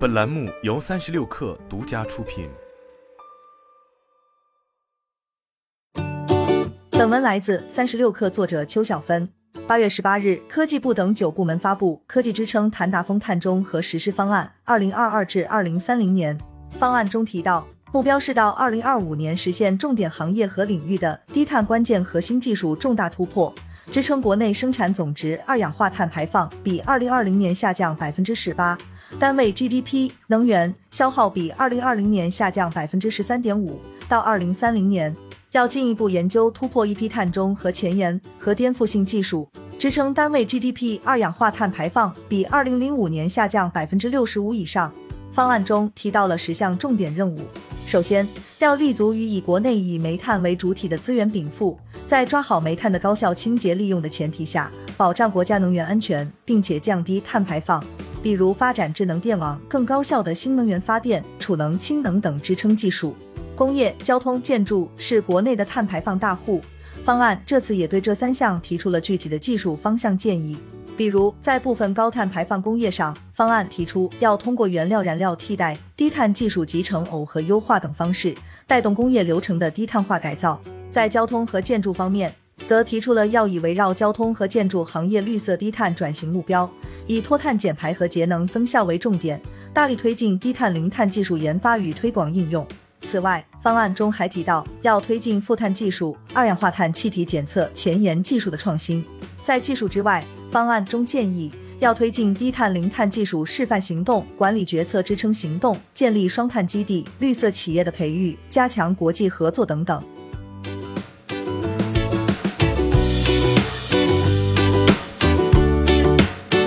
本栏目由三十六氪独家出品。本文来自三十六氪，作者邱小芬。八月十八日，科技部等九部门发布《科技支撑碳达峰碳中和实施方案（二零二二至二零三零年）》。方案中提到，目标是到二零二五年实现重点行业和领域的低碳关键核心技术重大突破。支撑国内生产总值二氧化碳排放比二零二零年下降百分之十八，单位 GDP 能源消耗比二零二零年下降百分之十三点五。到二零三零年，要进一步研究突破一批碳中和前沿和颠覆性技术，支撑单位 GDP 二氧化碳排放比二零零五年下降百分之六十五以上。方案中提到了十项重点任务。首先，要立足于以国内以煤炭为主体的资源禀赋，在抓好煤炭的高效清洁利用的前提下，保障国家能源安全，并且降低碳排放。比如发展智能电网、更高效的新能源发电、储能、氢能等支撑技术。工业、交通、建筑是国内的碳排放大户，方案这次也对这三项提出了具体的技术方向建议。比如，在部分高碳排放工业上，方案提出要通过原料燃料替代、低碳技术集成耦合优化等方式，带动工业流程的低碳化改造。在交通和建筑方面，则提出了要以围绕交通和建筑行业绿色低碳转型目标，以脱碳减排和节能增效为重点，大力推进低碳零碳技术研发与推广应用。此外，方案中还提到要推进负碳技术、二氧化碳气体检测前沿技术的创新。在技术之外，方案中建议要推进低碳零碳技术示范行动、管理决策支撑行动，建立双碳基地、绿色企业的培育，加强国际合作等等。